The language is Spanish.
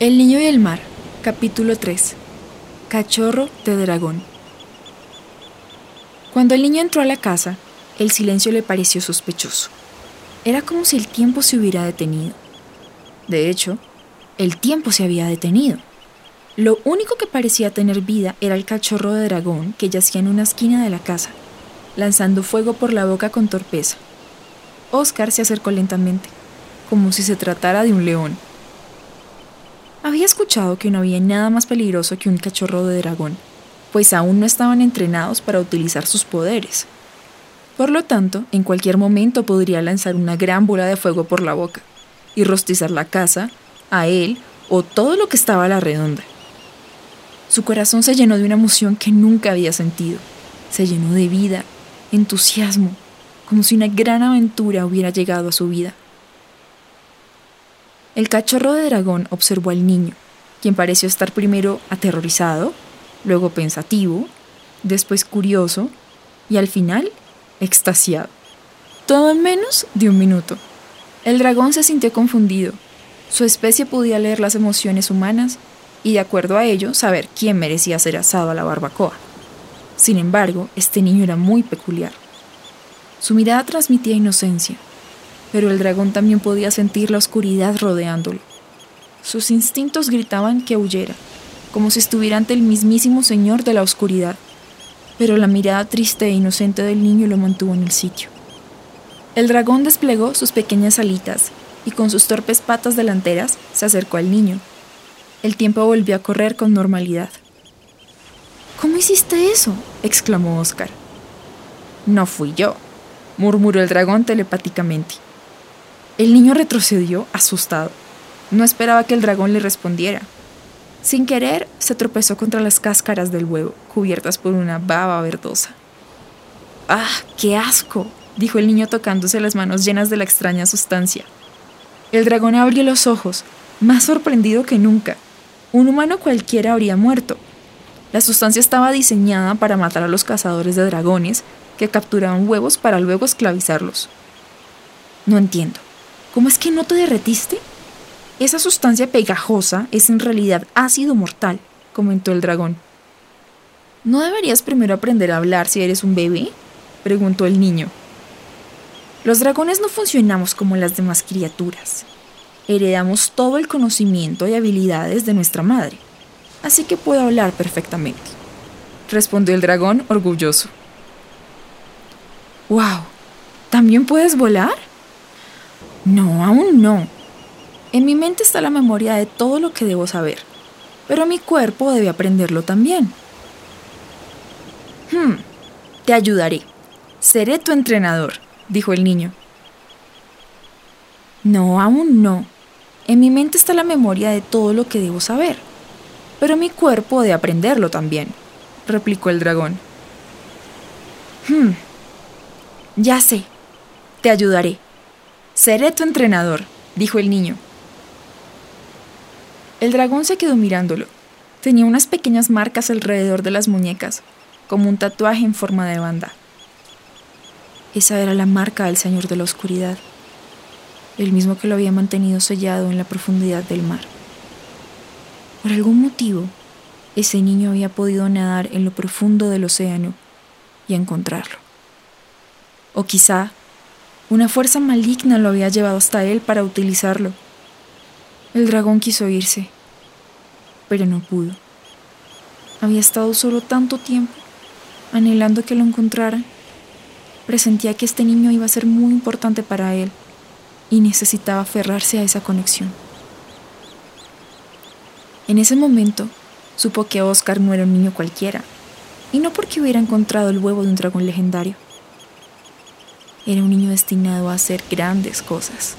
El niño y el mar, capítulo 3. Cachorro de dragón. Cuando el niño entró a la casa, el silencio le pareció sospechoso. Era como si el tiempo se hubiera detenido. De hecho, el tiempo se había detenido. Lo único que parecía tener vida era el cachorro de dragón que yacía en una esquina de la casa, lanzando fuego por la boca con torpeza. Oscar se acercó lentamente, como si se tratara de un león. Había escuchado que no había nada más peligroso que un cachorro de dragón, pues aún no estaban entrenados para utilizar sus poderes. Por lo tanto, en cualquier momento podría lanzar una gran bola de fuego por la boca y rostizar la casa, a él o todo lo que estaba a la redonda. Su corazón se llenó de una emoción que nunca había sentido. Se llenó de vida, entusiasmo, como si una gran aventura hubiera llegado a su vida. El cachorro de dragón observó al niño, quien pareció estar primero aterrorizado, luego pensativo, después curioso y al final extasiado. Todo en menos de un minuto. El dragón se sintió confundido. Su especie podía leer las emociones humanas y de acuerdo a ello saber quién merecía ser asado a la barbacoa. Sin embargo, este niño era muy peculiar. Su mirada transmitía inocencia, pero el dragón también podía sentir la oscuridad rodeándolo. Sus instintos gritaban que huyera, como si estuviera ante el mismísimo señor de la oscuridad, pero la mirada triste e inocente del niño lo mantuvo en el sitio. El dragón desplegó sus pequeñas alitas y con sus torpes patas delanteras se acercó al niño. El tiempo volvió a correr con normalidad. ¿Cómo hiciste eso? exclamó Oscar. No fui yo, murmuró el dragón telepáticamente. El niño retrocedió, asustado. No esperaba que el dragón le respondiera. Sin querer, se tropezó contra las cáscaras del huevo, cubiertas por una baba verdosa. ¡Ah, qué asco! dijo el niño tocándose las manos llenas de la extraña sustancia. El dragón abrió los ojos, más sorprendido que nunca. Un humano cualquiera habría muerto. La sustancia estaba diseñada para matar a los cazadores de dragones que capturaban huevos para luego esclavizarlos. No entiendo. ¿Cómo es que no te derretiste? Esa sustancia pegajosa es en realidad ácido mortal, comentó el dragón. ¿No deberías primero aprender a hablar si eres un bebé? preguntó el niño. Los dragones no funcionamos como las demás criaturas. Heredamos todo el conocimiento y habilidades de nuestra madre, así que puedo hablar perfectamente, respondió el dragón orgulloso. ¡Wow! ¿También puedes volar? No, aún no. En mi mente está la memoria de todo lo que debo saber, pero mi cuerpo debe aprenderlo también. Hmm, te ayudaré. Seré tu entrenador, dijo el niño. No, aún no. En mi mente está la memoria de todo lo que debo saber, pero mi cuerpo debe aprenderlo también, replicó el dragón. Hmm, ya sé, te ayudaré. Seré tu entrenador, dijo el niño. El dragón se quedó mirándolo. Tenía unas pequeñas marcas alrededor de las muñecas, como un tatuaje en forma de banda. Esa era la marca del Señor de la Oscuridad, el mismo que lo había mantenido sellado en la profundidad del mar. Por algún motivo, ese niño había podido nadar en lo profundo del océano y encontrarlo. O quizá una fuerza maligna lo había llevado hasta él para utilizarlo. El dragón quiso irse, pero no pudo. Había estado solo tanto tiempo, anhelando que lo encontraran. Presentía que este niño iba a ser muy importante para él y necesitaba aferrarse a esa conexión. En ese momento, supo que Oscar no era un niño cualquiera, y no porque hubiera encontrado el huevo de un dragón legendario. Era un niño destinado a hacer grandes cosas.